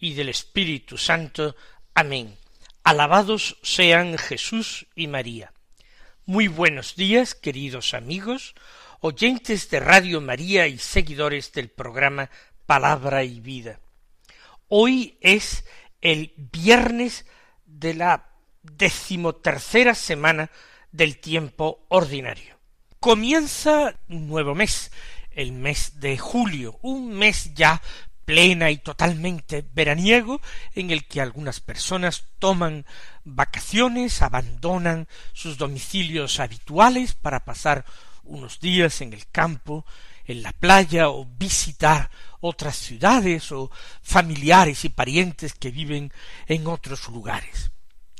y del Espíritu Santo. Amén. Alabados sean Jesús y María. Muy buenos días, queridos amigos, oyentes de Radio María y seguidores del programa Palabra y Vida. Hoy es el viernes de la decimotercera semana del tiempo ordinario. Comienza un nuevo mes, el mes de julio, un mes ya plena y totalmente veraniego en el que algunas personas toman vacaciones, abandonan sus domicilios habituales para pasar unos días en el campo, en la playa o visitar otras ciudades o familiares y parientes que viven en otros lugares.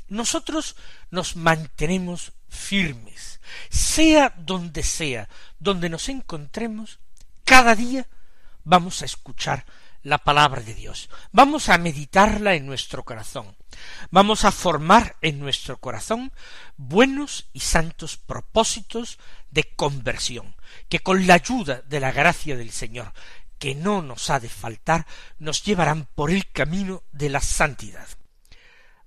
Nosotros nos mantenemos firmes, sea donde sea, donde nos encontremos, cada día vamos a escuchar la palabra de Dios. Vamos a meditarla en nuestro corazón. Vamos a formar en nuestro corazón buenos y santos propósitos de conversión, que con la ayuda de la gracia del Señor, que no nos ha de faltar, nos llevarán por el camino de la santidad.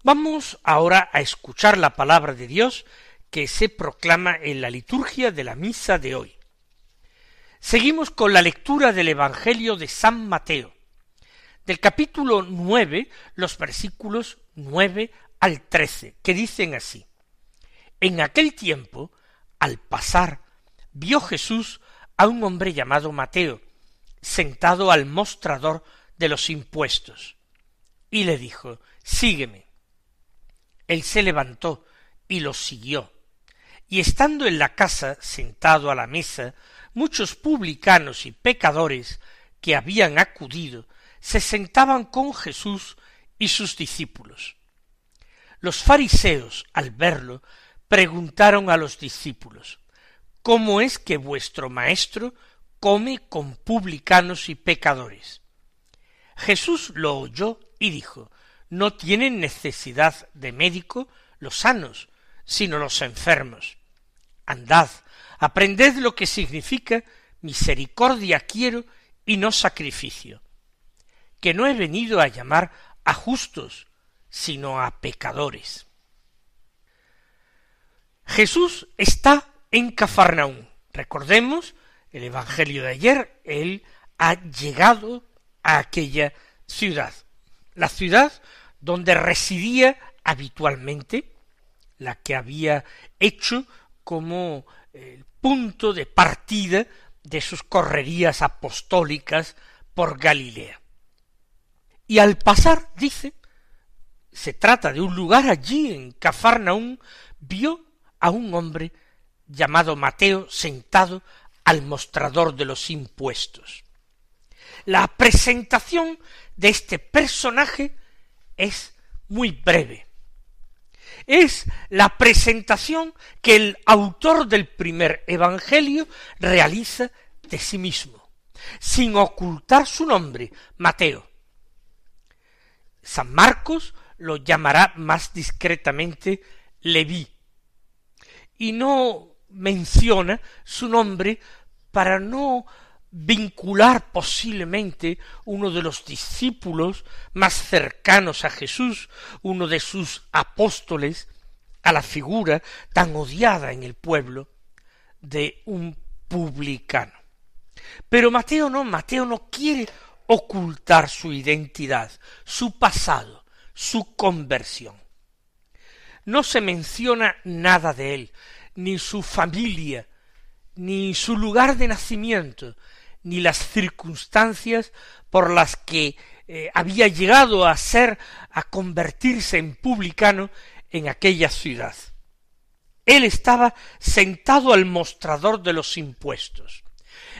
Vamos ahora a escuchar la palabra de Dios que se proclama en la liturgia de la misa de hoy. Seguimos con la lectura del Evangelio de San Mateo, del capítulo nueve, los versículos nueve al trece, que dicen así. En aquel tiempo, al pasar, vio Jesús a un hombre llamado Mateo, sentado al mostrador de los impuestos, y le dijo, Sígueme. Él se levantó y lo siguió, y estando en la casa, sentado a la mesa, muchos publicanos y pecadores que habían acudido, se sentaban con Jesús y sus discípulos. Los fariseos, al verlo, preguntaron a los discípulos ¿Cómo es que vuestro maestro come con publicanos y pecadores? Jesús lo oyó y dijo No tienen necesidad de médico los sanos, sino los enfermos. Andad, aprended lo que significa misericordia quiero y no sacrificio, que no he venido a llamar a justos, sino a pecadores. Jesús está en Cafarnaún. Recordemos el Evangelio de ayer, él ha llegado a aquella ciudad, la ciudad donde residía habitualmente, la que había hecho como el punto de partida de sus correrías apostólicas por Galilea. Y al pasar, dice, se trata de un lugar allí en Cafarnaún, vio a un hombre llamado Mateo sentado al mostrador de los impuestos. La presentación de este personaje es muy breve. Es la presentación que el autor del primer Evangelio realiza de sí mismo, sin ocultar su nombre, Mateo. San Marcos lo llamará más discretamente Leví, y no menciona su nombre para no vincular posiblemente uno de los discípulos más cercanos a Jesús, uno de sus apóstoles, a la figura tan odiada en el pueblo de un publicano. Pero Mateo no, Mateo no quiere ocultar su identidad, su pasado, su conversión. No se menciona nada de él, ni su familia, ni su lugar de nacimiento, ni las circunstancias por las que eh, había llegado a ser, a convertirse en publicano en aquella ciudad. Él estaba sentado al mostrador de los impuestos,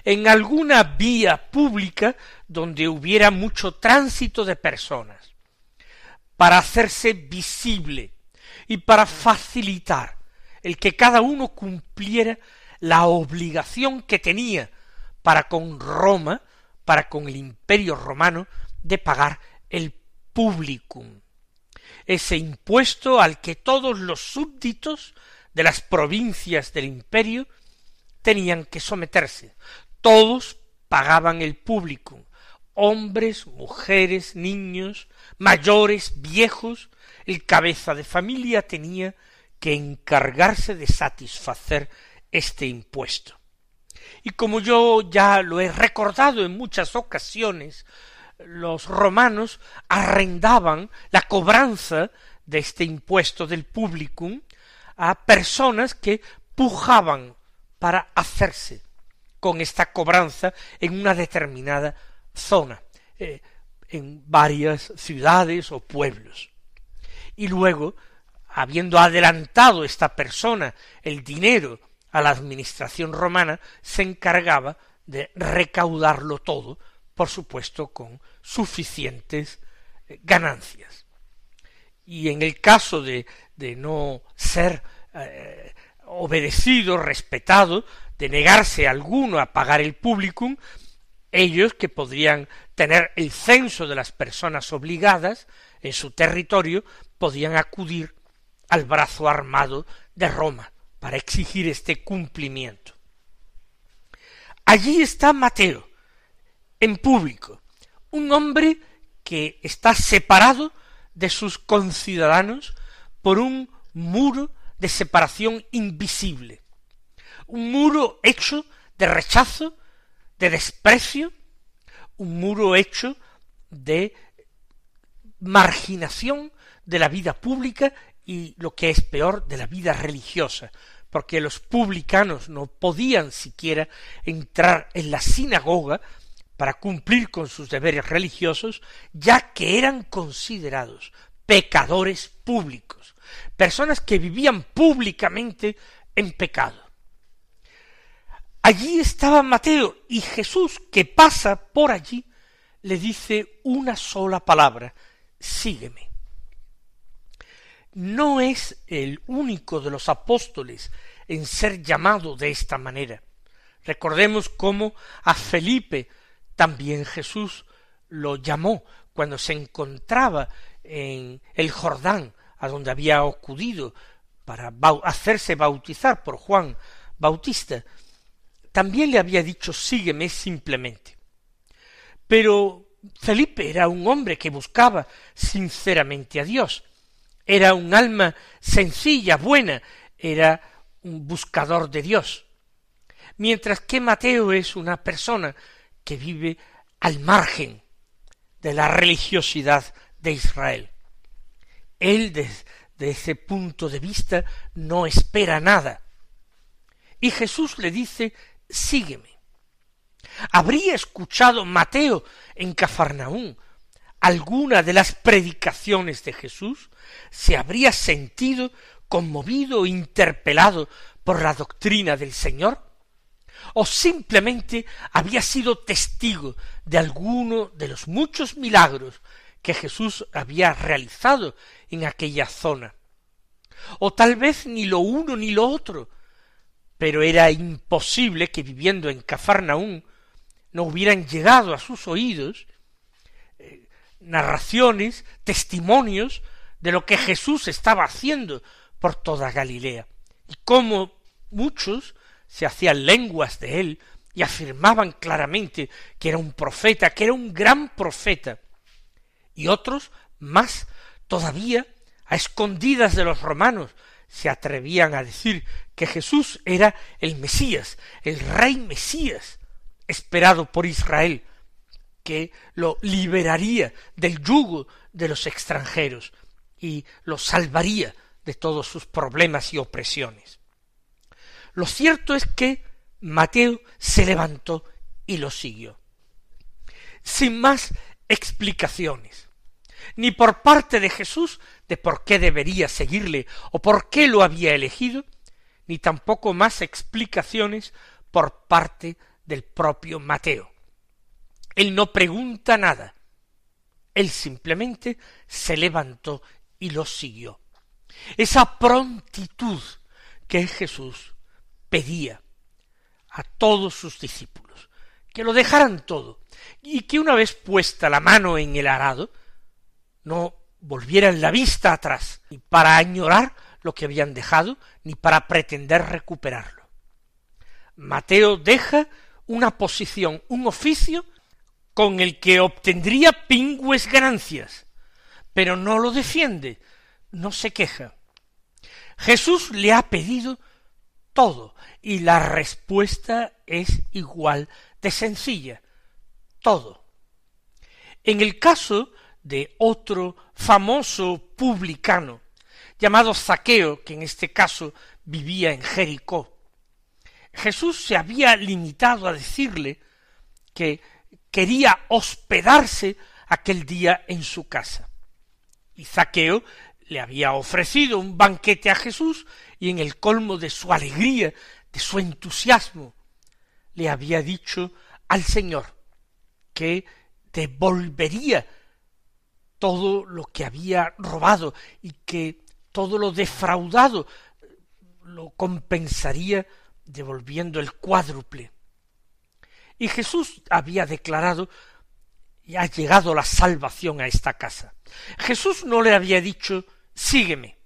en alguna vía pública donde hubiera mucho tránsito de personas. para hacerse visible y para facilitar el que cada uno cumpliera la obligación que tenía para con Roma, para con el imperio romano, de pagar el publicum, ese impuesto al que todos los súbditos de las provincias del imperio tenían que someterse. Todos pagaban el publicum, hombres, mujeres, niños, mayores, viejos, el cabeza de familia tenía que encargarse de satisfacer este impuesto. Y como yo ya lo he recordado en muchas ocasiones, los romanos arrendaban la cobranza de este impuesto del publicum a personas que pujaban para hacerse con esta cobranza en una determinada zona, eh, en varias ciudades o pueblos. Y luego, habiendo adelantado esta persona el dinero a la administración romana, se encargaba de recaudarlo todo, por supuesto con suficientes eh, ganancias. Y en el caso de, de no ser eh, obedecido, respetado, de negarse alguno a pagar el publicum, ellos que podrían tener el censo de las personas obligadas en su territorio, podían acudir al brazo armado de Roma para exigir este cumplimiento. Allí está Mateo, en público, un hombre que está separado de sus conciudadanos por un muro de separación invisible, un muro hecho de rechazo, de desprecio, un muro hecho de marginación de la vida pública y lo que es peor de la vida religiosa, porque los publicanos no podían siquiera entrar en la sinagoga para cumplir con sus deberes religiosos, ya que eran considerados pecadores públicos, personas que vivían públicamente en pecado. Allí estaba Mateo y Jesús, que pasa por allí, le dice una sola palabra, sígueme. No es el único de los apóstoles en ser llamado de esta manera. Recordemos cómo a Felipe también Jesús lo llamó cuando se encontraba en el Jordán, a donde había acudido para hacerse bautizar por Juan Bautista, también le había dicho sígueme simplemente. Pero Felipe era un hombre que buscaba sinceramente a Dios, era un alma sencilla, buena, era un buscador de Dios, mientras que Mateo es una persona que vive al margen de la religiosidad de Israel. Él desde ese punto de vista no espera nada. Y Jesús le dice sígueme. ¿Habría escuchado Mateo en Cafarnaún alguna de las predicaciones de Jesús? ¿Se habría sentido conmovido, interpelado por la doctrina del Señor? ¿O simplemente había sido testigo de alguno de los muchos milagros que Jesús había realizado en aquella zona? O tal vez ni lo uno ni lo otro, pero era imposible que viviendo en Cafarnaún no hubieran llegado a sus oídos eh, narraciones, testimonios de lo que Jesús estaba haciendo por toda Galilea, y cómo muchos se hacían lenguas de él y afirmaban claramente que era un profeta, que era un gran profeta, y otros más todavía a escondidas de los romanos se atrevían a decir que Jesús era el Mesías, el rey Mesías, esperado por Israel, que lo liberaría del yugo de los extranjeros y lo salvaría de todos sus problemas y opresiones. Lo cierto es que Mateo se levantó y lo siguió. Sin más explicaciones, ni por parte de Jesús de por qué debería seguirle o por qué lo había elegido, ni tampoco más explicaciones por parte del propio Mateo. Él no pregunta nada, Él simplemente se levantó y los siguió. Esa prontitud que Jesús pedía a todos sus discípulos, que lo dejaran todo, y que una vez puesta la mano en el arado, no volvieran la vista atrás, ni para añorar lo que habían dejado, ni para pretender recuperarlo. Mateo deja una posición, un oficio con el que obtendría pingües ganancias, pero no lo defiende, no se queja. Jesús le ha pedido todo, y la respuesta es igual de sencilla, todo. En el caso de otro famoso publicano, llamado Zaqueo, que en este caso vivía en Jericó, Jesús se había limitado a decirle que quería hospedarse aquel día en su casa. Y Zaqueo le había ofrecido un banquete a Jesús y en el colmo de su alegría, de su entusiasmo, le había dicho al Señor que devolvería todo lo que había robado y que todo lo defraudado lo compensaría devolviendo el cuádruple. Y Jesús había declarado y ha llegado la salvación a esta casa. Jesús no le había dicho sígueme,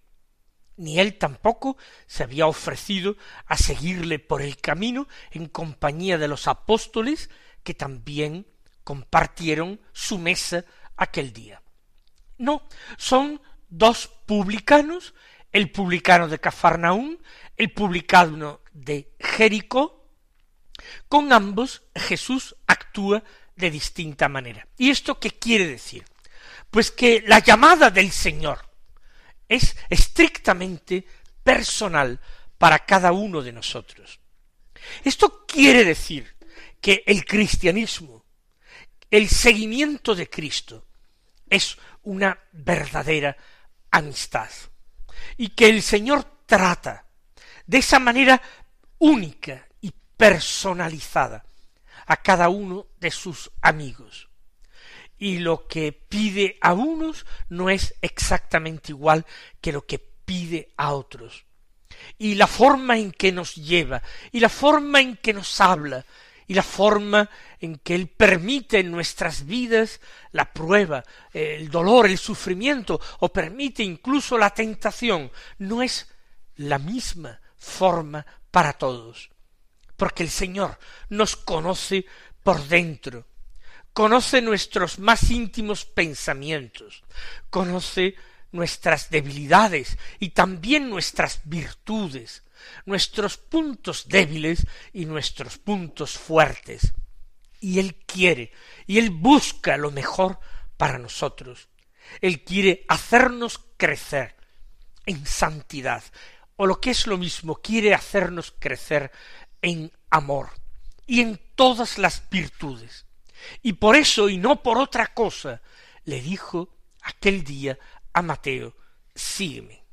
ni él tampoco se había ofrecido a seguirle por el camino en compañía de los apóstoles que también compartieron su mesa aquel día. No, son dos publicanos, el publicano de Cafarnaún, el publicano de Jericó, con ambos Jesús actúa de distinta manera. ¿Y esto qué quiere decir? Pues que la llamada del Señor es estrictamente personal para cada uno de nosotros. Esto quiere decir que el cristianismo, el seguimiento de Cristo, es una verdadera amistad y que el Señor trata de esa manera única y personalizada a cada uno de sus amigos. Y lo que pide a unos no es exactamente igual que lo que pide a otros. Y la forma en que nos lleva, y la forma en que nos habla, y la forma en que Él permite en nuestras vidas la prueba, el dolor, el sufrimiento, o permite incluso la tentación, no es la misma forma para todos, porque el Señor nos conoce por dentro, conoce nuestros más íntimos pensamientos, conoce nuestras debilidades y también nuestras virtudes, nuestros puntos débiles y nuestros puntos fuertes. Y Él quiere, y Él busca lo mejor para nosotros. Él quiere hacernos crecer en santidad, o lo que es lo mismo, quiere hacernos crecer en amor y en todas las virtudes. Y por eso, y no por otra cosa, le dijo aquel día a Mateo, sígueme.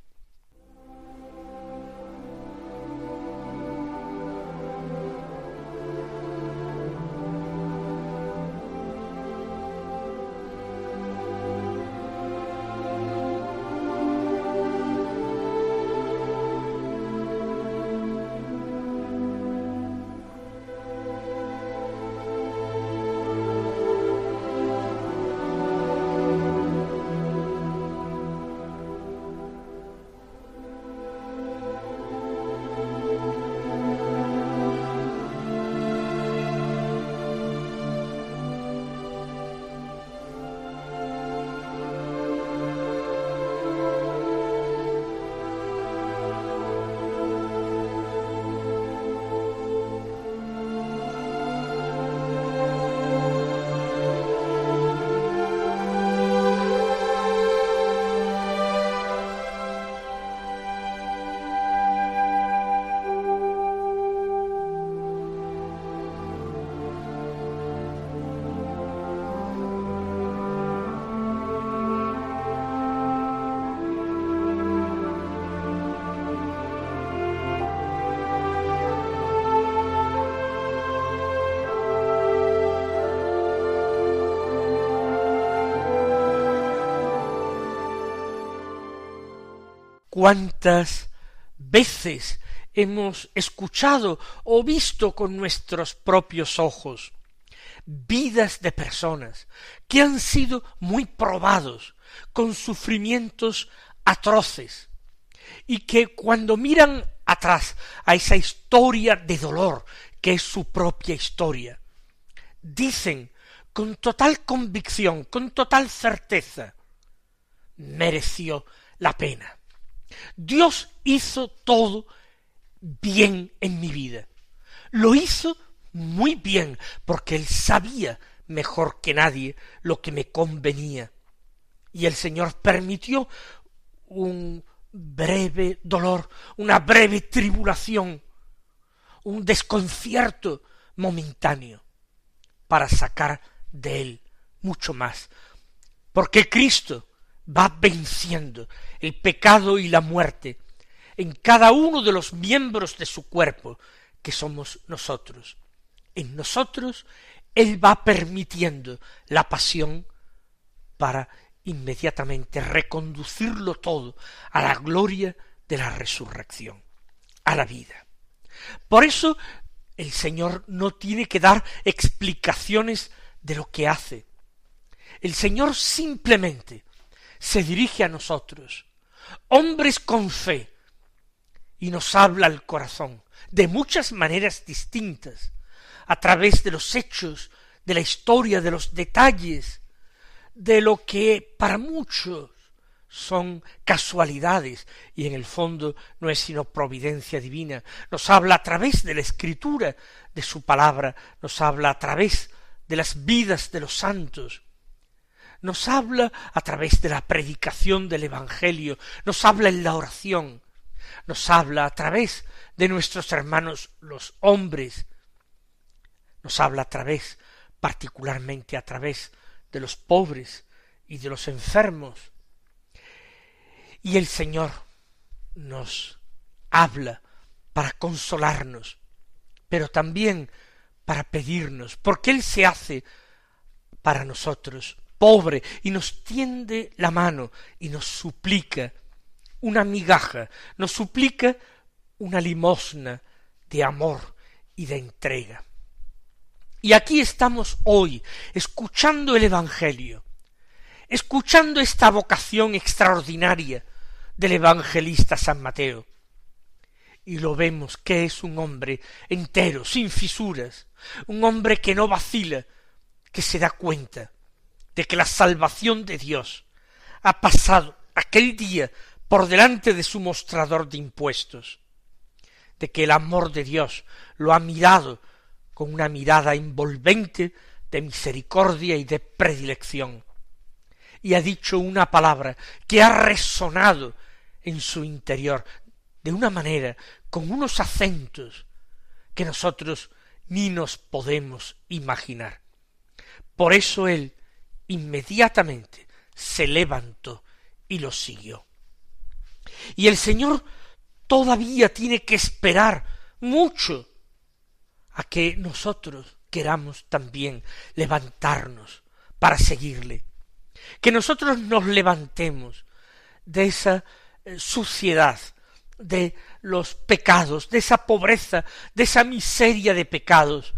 Cuántas veces hemos escuchado o visto con nuestros propios ojos vidas de personas que han sido muy probados con sufrimientos atroces y que cuando miran atrás a esa historia de dolor que es su propia historia, dicen con total convicción, con total certeza, mereció la pena. Dios hizo todo bien en mi vida. Lo hizo muy bien, porque él sabía mejor que nadie lo que me convenía. Y el Señor permitió un breve dolor, una breve tribulación, un desconcierto momentáneo, para sacar de él mucho más. Porque Cristo va venciendo el pecado y la muerte en cada uno de los miembros de su cuerpo, que somos nosotros. En nosotros Él va permitiendo la pasión para inmediatamente reconducirlo todo a la gloria de la resurrección, a la vida. Por eso el Señor no tiene que dar explicaciones de lo que hace. El Señor simplemente se dirige a nosotros, hombres con fe, y nos habla al corazón de muchas maneras distintas, a través de los hechos, de la historia, de los detalles, de lo que para muchos son casualidades y en el fondo no es sino providencia divina. Nos habla a través de la escritura de su palabra, nos habla a través de las vidas de los santos, nos habla a través de la predicación del Evangelio, nos habla en la oración, nos habla a través de nuestros hermanos los hombres, nos habla a través, particularmente a través de los pobres y de los enfermos. Y el Señor nos habla para consolarnos, pero también para pedirnos, porque Él se hace para nosotros pobre y nos tiende la mano y nos suplica una migaja, nos suplica una limosna de amor y de entrega. Y aquí estamos hoy, escuchando el Evangelio, escuchando esta vocación extraordinaria del evangelista San Mateo. Y lo vemos que es un hombre entero, sin fisuras, un hombre que no vacila, que se da cuenta de que la salvación de Dios ha pasado aquel día por delante de su mostrador de impuestos, de que el amor de Dios lo ha mirado con una mirada envolvente de misericordia y de predilección, y ha dicho una palabra que ha resonado en su interior de una manera, con unos acentos que nosotros ni nos podemos imaginar. Por eso él inmediatamente se levantó y lo siguió. Y el Señor todavía tiene que esperar mucho a que nosotros queramos también levantarnos para seguirle. Que nosotros nos levantemos de esa eh, suciedad, de los pecados, de esa pobreza, de esa miseria de pecados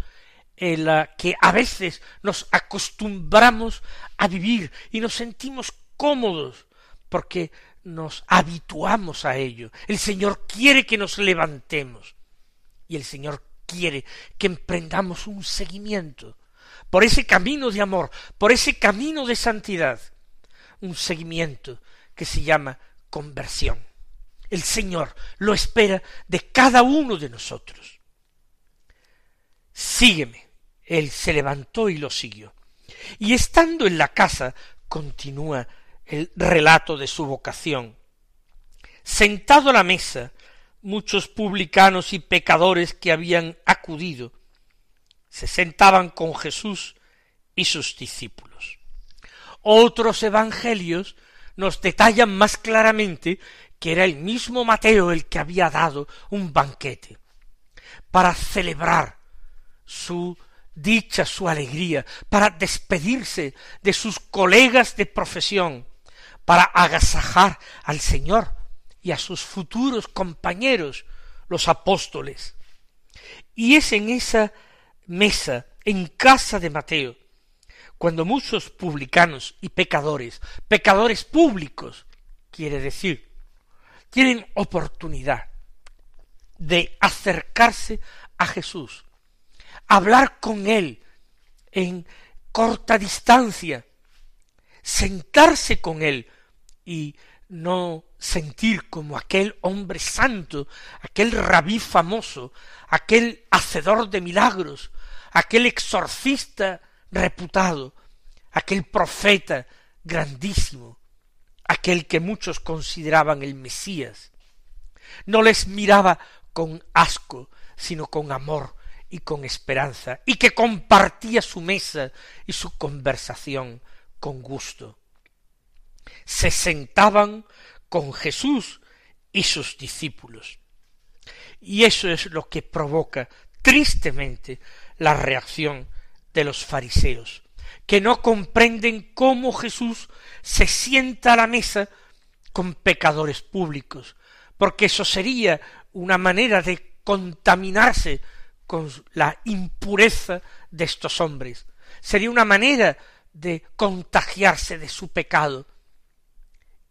en la que a veces nos acostumbramos a vivir y nos sentimos cómodos porque nos habituamos a ello. El Señor quiere que nos levantemos y el Señor quiere que emprendamos un seguimiento por ese camino de amor, por ese camino de santidad, un seguimiento que se llama conversión. El Señor lo espera de cada uno de nosotros. Sígueme. Él se levantó y lo siguió. Y estando en la casa, continúa el relato de su vocación. Sentado a la mesa, muchos publicanos y pecadores que habían acudido se sentaban con Jesús y sus discípulos. Otros evangelios nos detallan más claramente que era el mismo Mateo el que había dado un banquete para celebrar su dicha, su alegría, para despedirse de sus colegas de profesión, para agasajar al Señor y a sus futuros compañeros, los apóstoles. Y es en esa mesa, en casa de Mateo, cuando muchos publicanos y pecadores, pecadores públicos, quiere decir, tienen oportunidad de acercarse a Jesús, hablar con Él en corta distancia, sentarse con Él y no sentir como aquel hombre santo, aquel rabí famoso, aquel hacedor de milagros, aquel exorcista reputado, aquel profeta grandísimo, aquel que muchos consideraban el Mesías. No les miraba con asco, sino con amor y con esperanza, y que compartía su mesa y su conversación con gusto. Se sentaban con Jesús y sus discípulos. Y eso es lo que provoca tristemente la reacción de los fariseos, que no comprenden cómo Jesús se sienta a la mesa con pecadores públicos, porque eso sería una manera de contaminarse con la impureza de estos hombres, sería una manera de contagiarse de su pecado,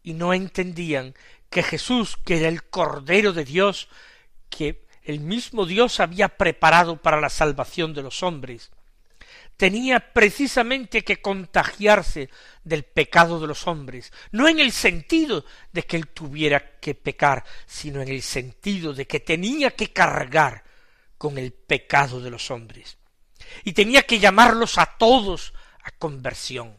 y no entendían que Jesús, que era el Cordero de Dios, que el mismo Dios había preparado para la salvación de los hombres, tenía precisamente que contagiarse del pecado de los hombres, no en el sentido de que él tuviera que pecar, sino en el sentido de que tenía que cargar con el pecado de los hombres, y tenía que llamarlos a todos a conversión.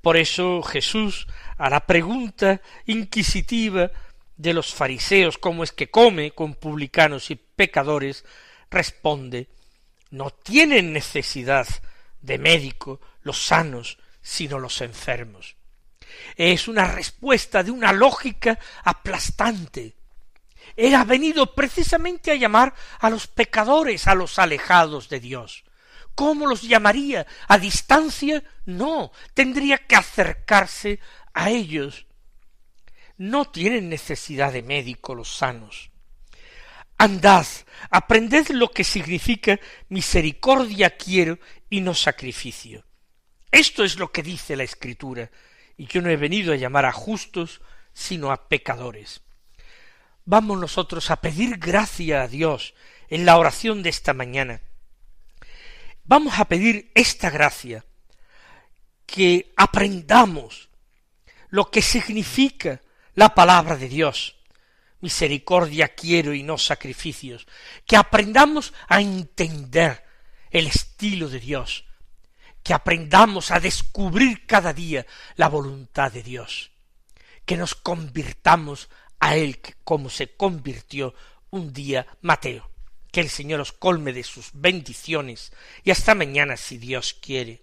Por eso Jesús a la pregunta inquisitiva de los fariseos cómo es que come con publicanos y pecadores, responde no tienen necesidad de médico los sanos, sino los enfermos. Es una respuesta de una lógica aplastante. Ha venido precisamente a llamar a los pecadores, a los alejados de Dios. ¿Cómo los llamaría? ¿A distancia? No, tendría que acercarse a ellos. No tienen necesidad de médico los sanos. Andad, aprended lo que significa misericordia quiero y no sacrificio. Esto es lo que dice la Escritura, y yo no he venido a llamar a justos, sino a pecadores. Vamos nosotros a pedir gracia a Dios en la oración de esta mañana. Vamos a pedir esta gracia, que aprendamos lo que significa la palabra de Dios, misericordia quiero y no sacrificios, que aprendamos a entender el estilo de Dios, que aprendamos a descubrir cada día la voluntad de Dios, que nos convirtamos a Él como se convirtió un día Mateo. Que el Señor os colme de sus bendiciones y hasta mañana si Dios quiere.